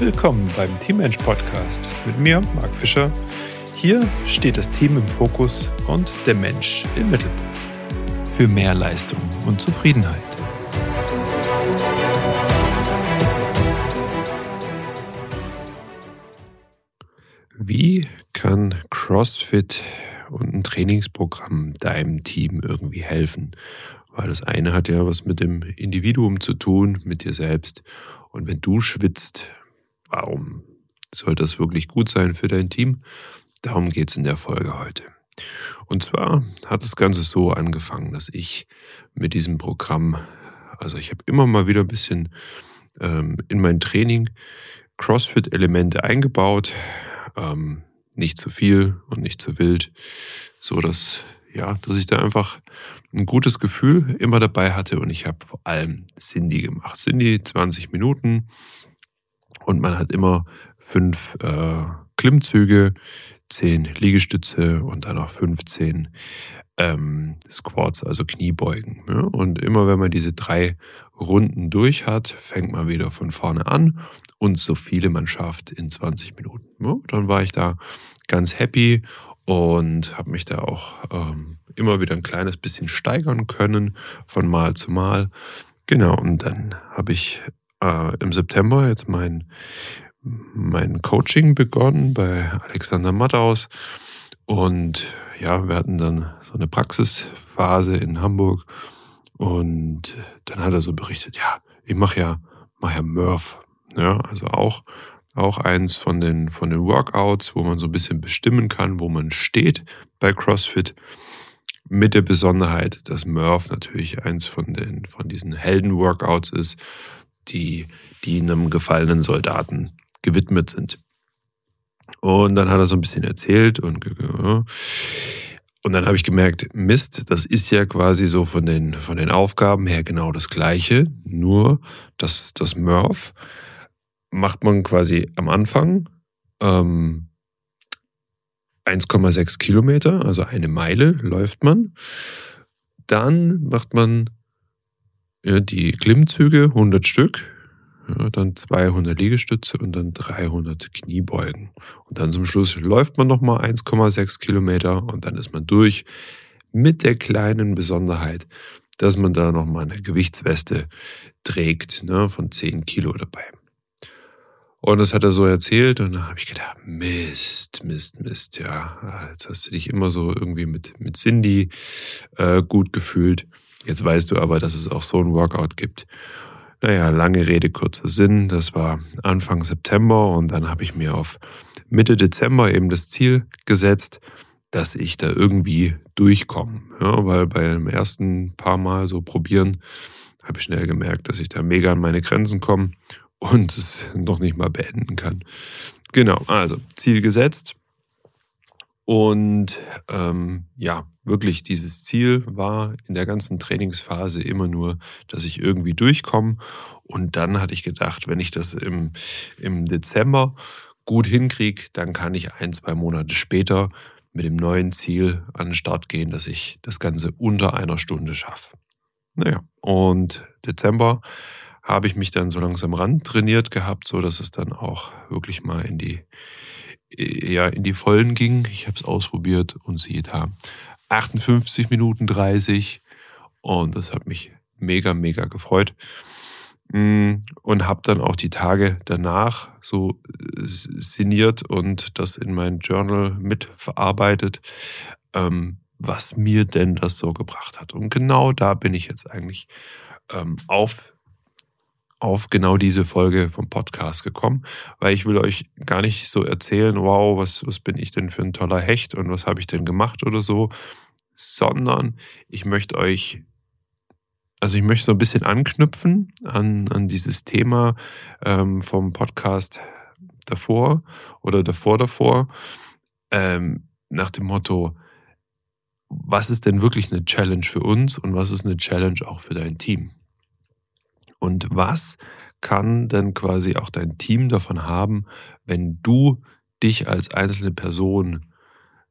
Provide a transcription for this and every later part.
Willkommen beim Teammensch Podcast mit mir, Marc Fischer. Hier steht das Team im Fokus und der Mensch im Mittelpunkt. Für mehr Leistung und Zufriedenheit. Wie kann CrossFit und ein Trainingsprogramm deinem Team irgendwie helfen? Weil das eine hat ja was mit dem Individuum zu tun, mit dir selbst. Und wenn du schwitzt, warum soll das wirklich gut sein für dein Team? Darum geht es in der Folge heute. Und zwar hat das Ganze so angefangen, dass ich mit diesem Programm, also ich habe immer mal wieder ein bisschen ähm, in mein Training CrossFit-Elemente eingebaut, ähm, nicht zu viel und nicht zu wild, so dass ja, dass ich da einfach ein gutes Gefühl immer dabei hatte und ich habe vor allem Cindy gemacht. Cindy 20 Minuten und man hat immer fünf äh, Klimmzüge, zehn Liegestütze und dann noch 15 ähm, Squats, also Kniebeugen. Ja? Und immer wenn man diese drei Runden durch hat, fängt man wieder von vorne an und so viele man schafft in 20 Minuten. Ja? Dann war ich da ganz happy und habe mich da auch ähm, immer wieder ein kleines bisschen steigern können von Mal zu Mal. Genau, und dann habe ich äh, im September jetzt mein, mein Coaching begonnen bei Alexander Matthaus. Und ja, wir hatten dann so eine Praxisphase in Hamburg. Und dann hat er so berichtet, ja, ich mache ja, mach ja Murph. Ja, also auch, auch eins von den, von den Workouts, wo man so ein bisschen bestimmen kann, wo man steht bei CrossFit. Mit der Besonderheit, dass Murph natürlich eins von, den, von diesen Helden-Workouts ist, die, die einem gefallenen Soldaten gewidmet sind. Und dann hat er so ein bisschen erzählt und, und dann habe ich gemerkt, Mist, das ist ja quasi so von den, von den Aufgaben her genau das Gleiche, nur dass das Murph macht man quasi am Anfang ähm, 1,6 Kilometer, also eine Meile läuft man. Dann macht man ja, die Klimmzüge 100 Stück, ja, dann 200 Liegestütze und dann 300 Kniebeugen. Und dann zum Schluss läuft man nochmal 1,6 Kilometer und dann ist man durch mit der kleinen Besonderheit, dass man da nochmal eine Gewichtsweste trägt ne, von 10 Kilo dabei. Und das hat er so erzählt und da habe ich gedacht, Mist, Mist, Mist, ja, jetzt hast du dich immer so irgendwie mit, mit Cindy äh, gut gefühlt. Jetzt weißt du aber, dass es auch so ein Workout gibt. Naja, lange Rede, kurzer Sinn. Das war Anfang September und dann habe ich mir auf Mitte Dezember eben das Ziel gesetzt, dass ich da irgendwie durchkomme. Ja, weil beim ersten paar Mal so probieren, habe ich schnell gemerkt, dass ich da mega an meine Grenzen komme und es noch nicht mal beenden kann. Genau, also Ziel gesetzt. Und ähm, ja, wirklich dieses Ziel war in der ganzen Trainingsphase immer nur, dass ich irgendwie durchkomme. Und dann hatte ich gedacht, wenn ich das im, im Dezember gut hinkriege, dann kann ich ein, zwei Monate später mit dem neuen Ziel an den Start gehen, dass ich das Ganze unter einer Stunde schaffe. Naja, und Dezember habe ich mich dann so langsam ran trainiert gehabt, so dass es dann auch wirklich mal in die ja in die Vollen ging. Ich habe es ausprobiert und siehe da, 58 Minuten 30 und das hat mich mega, mega gefreut. Mm, und habe dann auch die Tage danach so äh, sinniert und das in mein Journal mitverarbeitet, ähm, was mir denn das so gebracht hat. Und genau da bin ich jetzt eigentlich ähm, auf auf genau diese Folge vom Podcast gekommen, weil ich will euch gar nicht so erzählen, wow, was, was bin ich denn für ein toller Hecht und was habe ich denn gemacht oder so, sondern ich möchte euch, also ich möchte so ein bisschen anknüpfen an, an dieses Thema ähm, vom Podcast davor oder davor davor, ähm, nach dem Motto, was ist denn wirklich eine Challenge für uns und was ist eine Challenge auch für dein Team? Und was kann denn quasi auch dein Team davon haben, wenn du dich als einzelne Person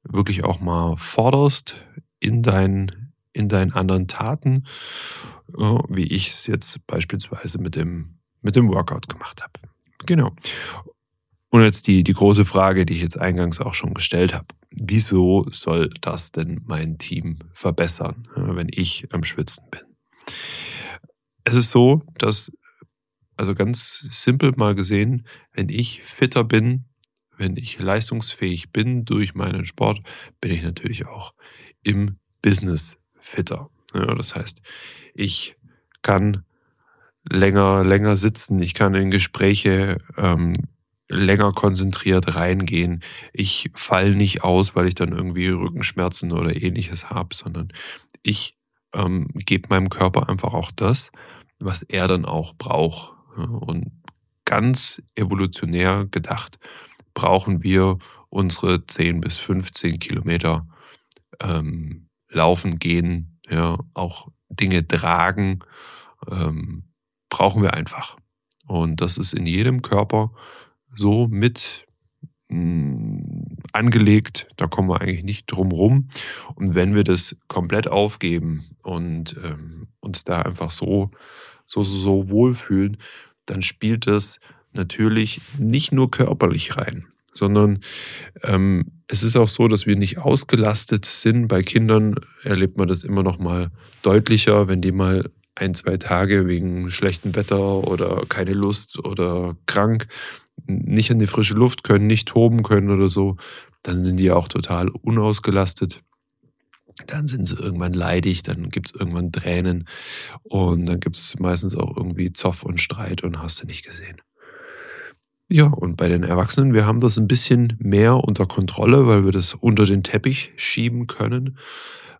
wirklich auch mal forderst in deinen, in deinen anderen Taten, wie ich es jetzt beispielsweise mit dem, mit dem Workout gemacht habe. Genau. Und jetzt die, die große Frage, die ich jetzt eingangs auch schon gestellt habe. Wieso soll das denn mein Team verbessern, wenn ich am Schwitzen bin? Es ist so, dass, also ganz simpel mal gesehen, wenn ich fitter bin, wenn ich leistungsfähig bin durch meinen Sport, bin ich natürlich auch im Business fitter. Ja, das heißt, ich kann länger, länger sitzen, ich kann in Gespräche ähm, länger konzentriert reingehen. Ich falle nicht aus, weil ich dann irgendwie Rückenschmerzen oder ähnliches habe, sondern ich ähm, gebe meinem Körper einfach auch das, was er dann auch braucht. Und ganz evolutionär gedacht brauchen wir unsere 10 bis 15 Kilometer ähm, laufen, gehen, ja, auch Dinge tragen, ähm, brauchen wir einfach. Und das ist in jedem Körper so mit angelegt, da kommen wir eigentlich nicht drum rum. Und wenn wir das komplett aufgeben und ähm, uns da einfach so, so, so, so wohlfühlen, dann spielt das natürlich nicht nur körperlich rein, sondern ähm, es ist auch so, dass wir nicht ausgelastet sind. Bei Kindern erlebt man das immer noch mal deutlicher, wenn die mal ein, zwei Tage wegen schlechtem Wetter oder keine Lust oder krank nicht an die frische Luft können, nicht toben können oder so, dann sind die auch total unausgelastet. Dann sind sie irgendwann leidig, dann gibt es irgendwann Tränen und dann gibt es meistens auch irgendwie Zoff und Streit und hast du nicht gesehen. Ja, und bei den Erwachsenen, wir haben das ein bisschen mehr unter Kontrolle, weil wir das unter den Teppich schieben können,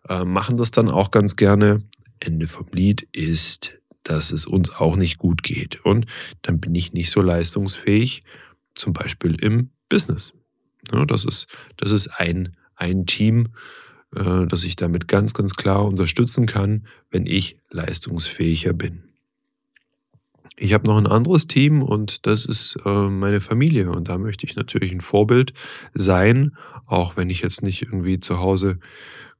äh, machen das dann auch ganz gerne. Ende vom Lied ist dass es uns auch nicht gut geht. Und dann bin ich nicht so leistungsfähig, zum Beispiel im Business. Ja, das ist, das ist ein, ein Team, äh, das ich damit ganz, ganz klar unterstützen kann, wenn ich leistungsfähiger bin. Ich habe noch ein anderes Team und das ist äh, meine Familie. Und da möchte ich natürlich ein Vorbild sein, auch wenn ich jetzt nicht irgendwie zu Hause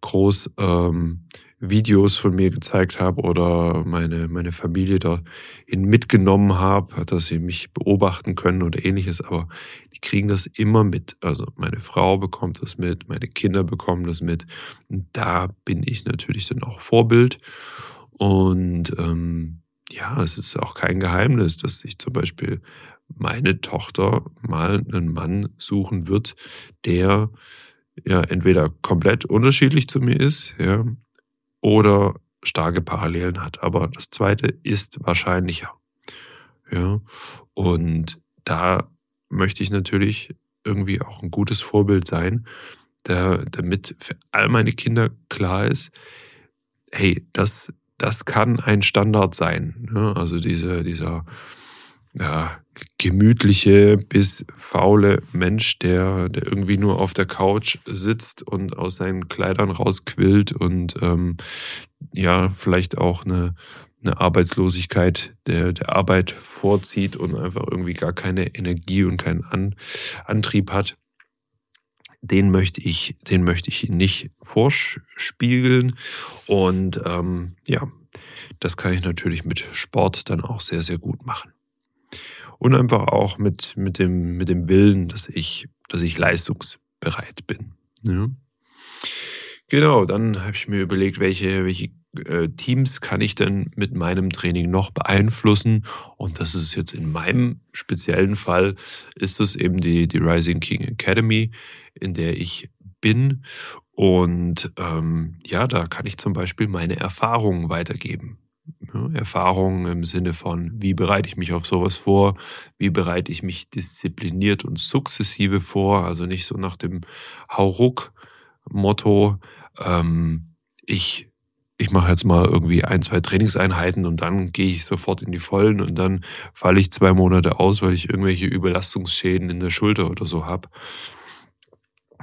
groß ähm, Videos von mir gezeigt habe oder meine, meine Familie dahin mitgenommen habe, dass sie mich beobachten können oder ähnliches, aber die kriegen das immer mit. Also meine Frau bekommt das mit, meine Kinder bekommen das mit. Und da bin ich natürlich dann auch Vorbild. Und ähm, ja, es ist auch kein Geheimnis, dass ich zum Beispiel meine Tochter mal einen Mann suchen wird, der ja entweder komplett unterschiedlich zu mir ist, ja, oder starke Parallelen hat. Aber das zweite ist wahrscheinlicher. Ja, und da möchte ich natürlich irgendwie auch ein gutes Vorbild sein, der, damit für all meine Kinder klar ist, hey, das, das kann ein Standard sein. Ne? Also diese, dieser ja, gemütliche bis faule Mensch, der, der irgendwie nur auf der Couch sitzt und aus seinen Kleidern rausquillt und ähm, ja, vielleicht auch eine, eine Arbeitslosigkeit der, der Arbeit vorzieht und einfach irgendwie gar keine Energie und keinen An, Antrieb hat. Den möchte ich, den möchte ich nicht vorspiegeln. Und ähm, ja, das kann ich natürlich mit Sport dann auch sehr, sehr gut machen und einfach auch mit, mit, dem, mit dem Willen, dass ich, dass ich leistungsbereit bin. Ja. Genau, dann habe ich mir überlegt, welche, welche äh, Teams kann ich denn mit meinem Training noch beeinflussen? Und das ist jetzt in meinem speziellen Fall, ist es eben die, die Rising King Academy, in der ich bin. Und ähm, ja, da kann ich zum Beispiel meine Erfahrungen weitergeben. Erfahrungen im Sinne von, wie bereite ich mich auf sowas vor, wie bereite ich mich diszipliniert und sukzessive vor, also nicht so nach dem Hauruck-Motto, ähm, ich, ich mache jetzt mal irgendwie ein, zwei Trainingseinheiten und dann gehe ich sofort in die Vollen und dann falle ich zwei Monate aus, weil ich irgendwelche Überlastungsschäden in der Schulter oder so habe.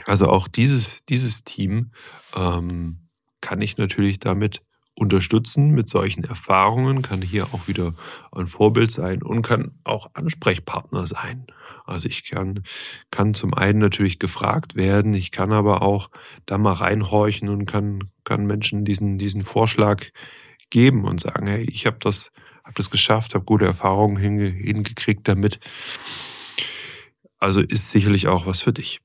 Also auch dieses, dieses Team ähm, kann ich natürlich damit unterstützen mit solchen Erfahrungen, kann hier auch wieder ein Vorbild sein und kann auch Ansprechpartner sein. Also ich kann, kann zum einen natürlich gefragt werden, ich kann aber auch da mal reinhorchen und kann, kann Menschen diesen, diesen Vorschlag geben und sagen, hey, ich habe das, hab das geschafft, habe gute Erfahrungen hinge hingekriegt damit. Also ist sicherlich auch was für dich.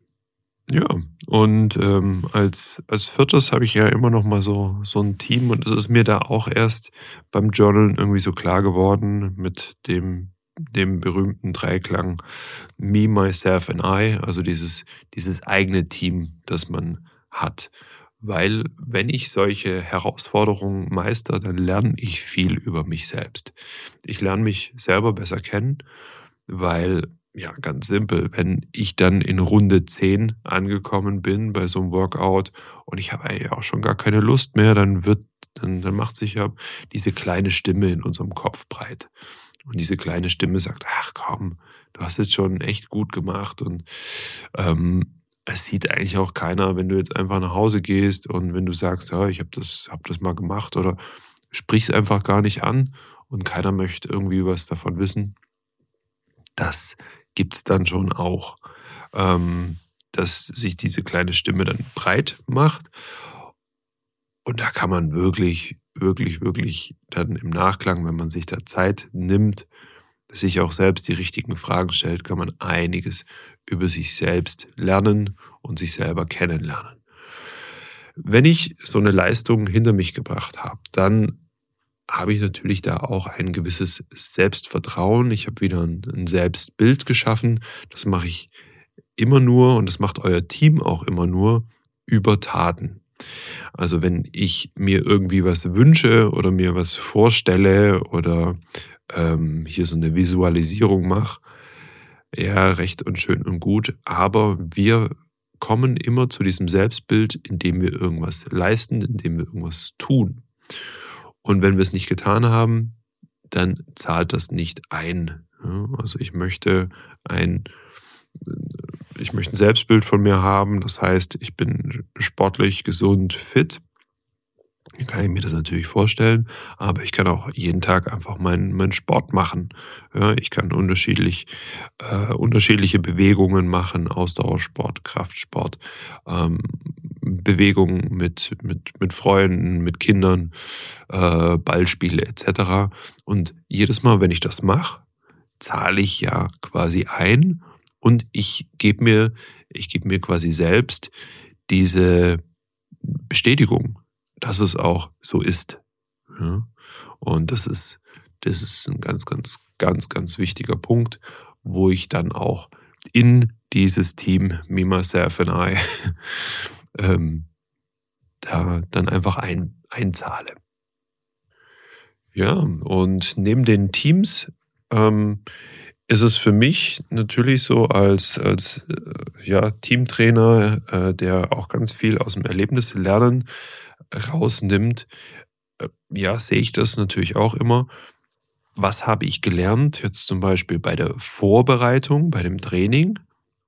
Ja, und ähm, als, als viertes habe ich ja immer noch mal so, so ein Team und es ist mir da auch erst beim Journalen irgendwie so klar geworden mit dem, dem berühmten Dreiklang Me, Myself and I, also dieses, dieses eigene Team, das man hat. Weil wenn ich solche Herausforderungen meister, dann lerne ich viel über mich selbst. Ich lerne mich selber besser kennen, weil ja, ganz simpel. Wenn ich dann in Runde 10 angekommen bin bei so einem Workout und ich habe eigentlich auch schon gar keine Lust mehr, dann wird, dann, dann macht sich ja diese kleine Stimme in unserem Kopf breit. Und diese kleine Stimme sagt, ach komm, du hast jetzt schon echt gut gemacht und ähm, es sieht eigentlich auch keiner, wenn du jetzt einfach nach Hause gehst und wenn du sagst, ja, ich habe das, hab das mal gemacht oder sprichst einfach gar nicht an und keiner möchte irgendwie was davon wissen. Das gibt es dann schon auch, ähm, dass sich diese kleine Stimme dann breit macht. Und da kann man wirklich, wirklich, wirklich dann im Nachklang, wenn man sich da Zeit nimmt, sich auch selbst die richtigen Fragen stellt, kann man einiges über sich selbst lernen und sich selber kennenlernen. Wenn ich so eine Leistung hinter mich gebracht habe, dann habe ich natürlich da auch ein gewisses Selbstvertrauen. Ich habe wieder ein, Selbstbild geschaffen. Das mache ich immer nur und das macht euer Team auch immer nur über Taten. Also wenn ich mir irgendwie was wünsche oder mir was vorstelle oder ähm, hier so eine Visualisierung mache, ja, recht und schön und gut, aber wir kommen immer zu diesem Selbstbild, indem wir irgendwas leisten, indem wir irgendwas tun. Und wenn wir es nicht getan haben, dann zahlt das nicht ein. Also ich möchte ein, ich möchte ein Selbstbild von mir haben. Das heißt, ich bin sportlich, gesund, fit. Dann kann ich mir das natürlich vorstellen, aber ich kann auch jeden Tag einfach meinen, meinen Sport machen. Ja, ich kann unterschiedlich, äh, unterschiedliche Bewegungen machen, Ausdauersport, Kraftsport, ähm, Bewegungen mit, mit, mit Freunden, mit Kindern, äh, Ballspiele etc. Und jedes Mal, wenn ich das mache, zahle ich ja quasi ein und ich gebe mir, ich mir quasi selbst diese Bestätigung, dass es auch so ist. Ja? Und das ist, das ist ein ganz, ganz, ganz, ganz wichtiger Punkt, wo ich dann auch in dieses Team Me, Myself and I ähm, da dann einfach ein, einzahle. Ja, und neben den Teams ähm, ist es für mich natürlich so als, als äh, ja, Teamtrainer, äh, der auch ganz viel aus dem Erlebnis lernen rausnimmt, äh, ja, sehe ich das natürlich auch immer. Was habe ich gelernt, jetzt zum Beispiel bei der Vorbereitung, bei dem Training?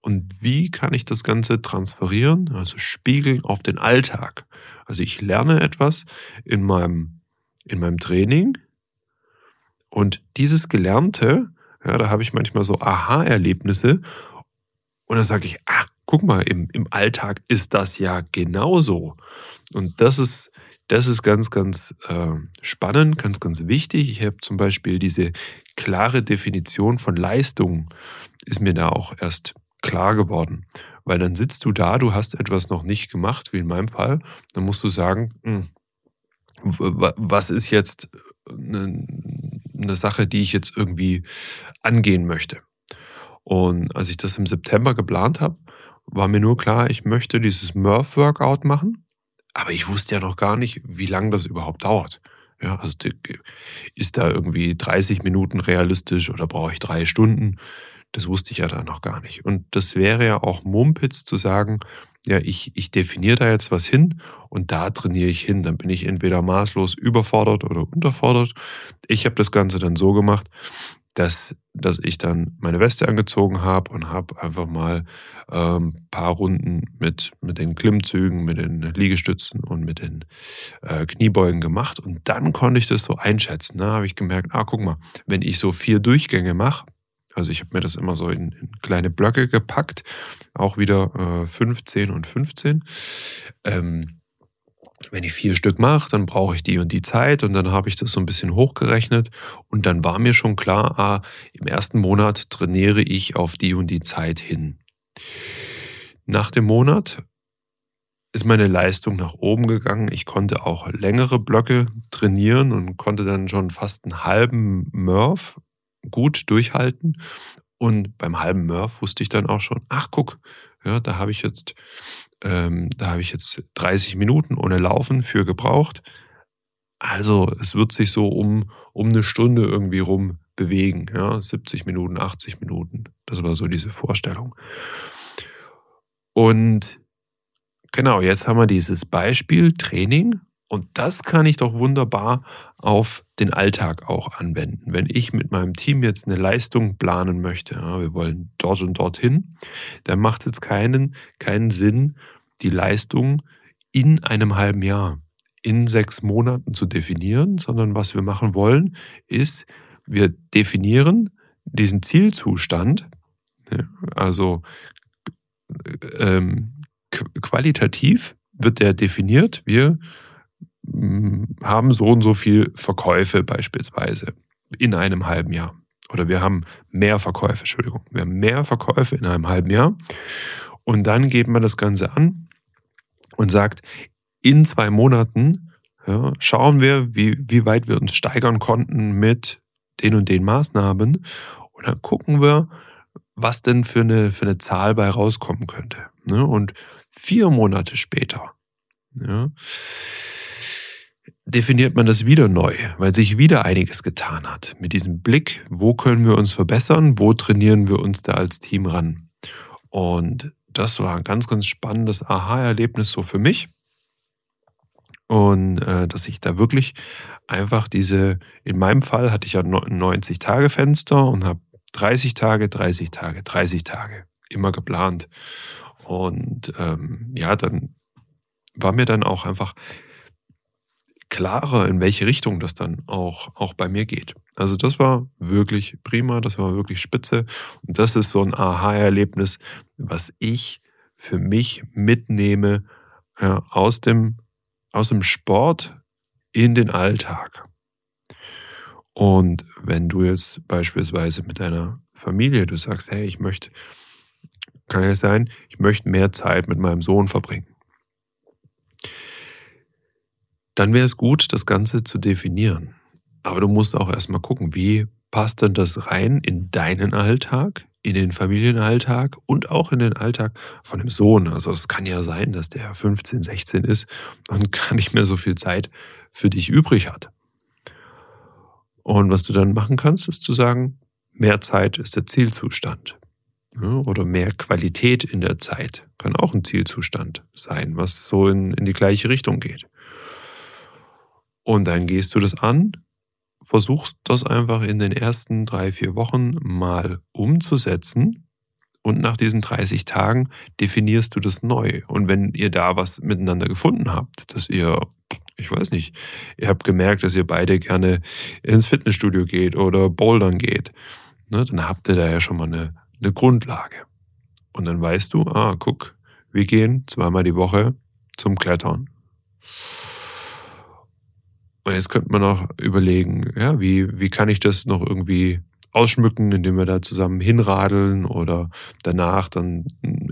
Und wie kann ich das Ganze transferieren, also spiegeln auf den Alltag? Also ich lerne etwas in meinem, in meinem Training und dieses Gelernte, ja, da habe ich manchmal so Aha-Erlebnisse und dann sage ich, ah, guck mal, im, im Alltag ist das ja genauso. Und das ist, das ist ganz, ganz äh, spannend, ganz, ganz wichtig. Ich habe zum Beispiel diese klare Definition von Leistung, ist mir da auch erst klar geworden. Weil dann sitzt du da, du hast etwas noch nicht gemacht, wie in meinem Fall, dann musst du sagen, hm, was ist jetzt eine, eine Sache, die ich jetzt irgendwie angehen möchte. Und als ich das im September geplant habe, war mir nur klar, ich möchte dieses Murph-Workout machen, aber ich wusste ja noch gar nicht, wie lange das überhaupt dauert. Ja, also ist da irgendwie 30 Minuten realistisch oder brauche ich drei Stunden? Das wusste ich ja da noch gar nicht. Und das wäre ja auch Mumpitz zu sagen, ja, ich, ich definiere da jetzt was hin und da trainiere ich hin. Dann bin ich entweder maßlos überfordert oder unterfordert. Ich habe das Ganze dann so gemacht, dass, dass ich dann meine Weste angezogen habe und habe einfach mal ein ähm, paar Runden mit, mit den Klimmzügen, mit den Liegestützen und mit den äh, Kniebeugen gemacht. Und dann konnte ich das so einschätzen. Da habe ich gemerkt, ah, guck mal, wenn ich so vier Durchgänge mache, also ich habe mir das immer so in, in, kleine Blöcke gepackt, auch wieder äh, 15 und 15. Ähm, wenn ich vier Stück mache, dann brauche ich die und die Zeit und dann habe ich das so ein bisschen hochgerechnet und dann war mir schon klar, ah, im ersten Monat trainiere ich auf die und die Zeit hin. Nach dem Monat ist meine Leistung nach oben gegangen. Ich konnte auch längere Blöcke trainieren und konnte dann schon fast einen halben Murph gut durchhalten. Und beim halben Murph wusste ich dann auch schon, ach guck, ja, da habe ich jetzt ähm, da habe ich jetzt 30 Minuten ohne Laufen für gebraucht. Also es wird sich so um, um eine Stunde irgendwie rum bewegen. Ja? 70 Minuten, 80 Minuten. Das war so diese Vorstellung. Und genau, jetzt haben wir dieses Beispiel Training und das kann ich doch wunderbar auf den Alltag auch anwenden. Wenn ich mit meinem Team jetzt eine Leistung planen möchte, ja, wir wollen dort und dorthin, dann macht es keinen, keinen Sinn, die Leistung in einem halben Jahr, in sechs Monaten zu definieren, sondern was wir machen wollen, ist, wir definieren diesen Zielzustand, also ähm, qualitativ wird der definiert. Wir haben so und so viel Verkäufe beispielsweise in einem halben Jahr. Oder wir haben mehr Verkäufe, Entschuldigung. Wir haben mehr Verkäufe in einem halben Jahr. Und dann geben wir das Ganze an und sagt, in zwei Monaten ja, schauen wir, wie, wie weit wir uns steigern konnten mit den und den Maßnahmen. Und dann gucken wir, was denn für eine, für eine Zahl bei rauskommen könnte. Ne? Und vier Monate später ja, definiert man das wieder neu, weil sich wieder einiges getan hat. Mit diesem Blick, wo können wir uns verbessern, wo trainieren wir uns da als Team ran. Und das war ein ganz, ganz spannendes Aha-Erlebnis so für mich. Und äh, dass ich da wirklich einfach diese, in meinem Fall hatte ich ja 90-Tage-Fenster und habe 30 Tage, 30 Tage, 30 Tage immer geplant. Und ähm, ja, dann war mir dann auch einfach klarer, in welche Richtung das dann auch, auch bei mir geht. Also das war wirklich prima, das war wirklich spitze. Und das ist so ein Aha-Erlebnis, was ich für mich mitnehme ja, aus, dem, aus dem Sport in den Alltag. Und wenn du jetzt beispielsweise mit deiner Familie, du sagst, hey, ich möchte, kann ja sein, ich möchte mehr Zeit mit meinem Sohn verbringen dann wäre es gut, das Ganze zu definieren. Aber du musst auch erstmal gucken, wie passt denn das rein in deinen Alltag, in den Familienalltag und auch in den Alltag von dem Sohn. Also es kann ja sein, dass der 15, 16 ist und gar nicht mehr so viel Zeit für dich übrig hat. Und was du dann machen kannst, ist zu sagen, mehr Zeit ist der Zielzustand. Oder mehr Qualität in der Zeit kann auch ein Zielzustand sein, was so in, in die gleiche Richtung geht. Und dann gehst du das an, versuchst das einfach in den ersten drei, vier Wochen mal umzusetzen. Und nach diesen 30 Tagen definierst du das neu. Und wenn ihr da was miteinander gefunden habt, dass ihr, ich weiß nicht, ihr habt gemerkt, dass ihr beide gerne ins Fitnessstudio geht oder bouldern geht, ne, dann habt ihr da ja schon mal eine, eine Grundlage. Und dann weißt du, ah, guck, wir gehen zweimal die Woche zum Klettern. Und jetzt könnte man auch überlegen, ja, wie, wie kann ich das noch irgendwie ausschmücken, indem wir da zusammen hinradeln oder danach dann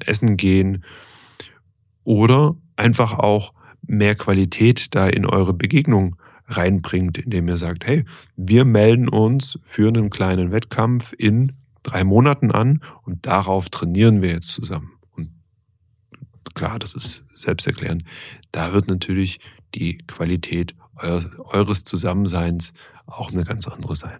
essen gehen. Oder einfach auch mehr Qualität da in eure Begegnung reinbringt, indem ihr sagt, hey, wir melden uns für einen kleinen Wettkampf in drei Monaten an und darauf trainieren wir jetzt zusammen. Und klar, das ist selbsterklärend. Da wird natürlich die Qualität eures Zusammenseins auch eine ganz andere sein.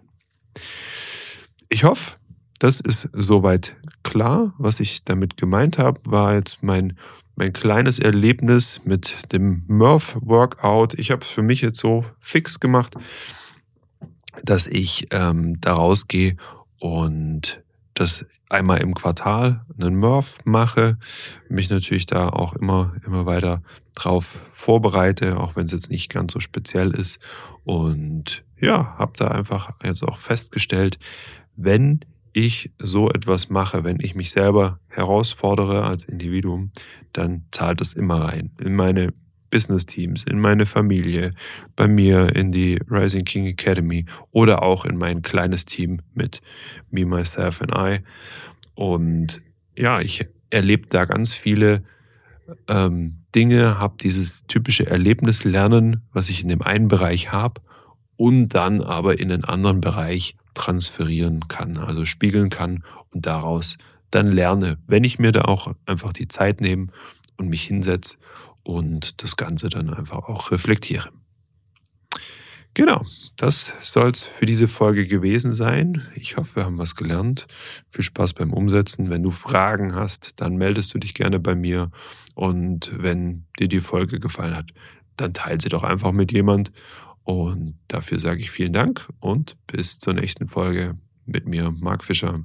Ich hoffe, das ist soweit klar. Was ich damit gemeint habe, war jetzt mein, mein kleines Erlebnis mit dem Murph-Workout. Ich habe es für mich jetzt so fix gemacht, dass ich ähm, da rausgehe und das einmal im Quartal einen Murph mache, mich natürlich da auch immer, immer weiter drauf vorbereite, auch wenn es jetzt nicht ganz so speziell ist. Und ja, habe da einfach jetzt auch festgestellt, wenn ich so etwas mache, wenn ich mich selber herausfordere als Individuum, dann zahlt es immer rein in meine Business-Teams, in meine Familie, bei mir in die Rising King Academy oder auch in mein kleines Team mit Me, Myself and I. Und ja, ich erlebe da ganz viele ähm, Dinge, habe dieses typische Erlebnislernen, was ich in dem einen Bereich habe und dann aber in den anderen Bereich transferieren kann, also spiegeln kann und daraus dann lerne, wenn ich mir da auch einfach die Zeit nehme und mich hinsetze und das Ganze dann einfach auch reflektiere. Genau, das soll es für diese Folge gewesen sein. Ich hoffe, wir haben was gelernt. Viel Spaß beim Umsetzen. Wenn du Fragen hast, dann meldest du dich gerne bei mir. Und wenn dir die Folge gefallen hat, dann teile sie doch einfach mit jemand. Und dafür sage ich vielen Dank und bis zur nächsten Folge mit mir, Marc Fischer.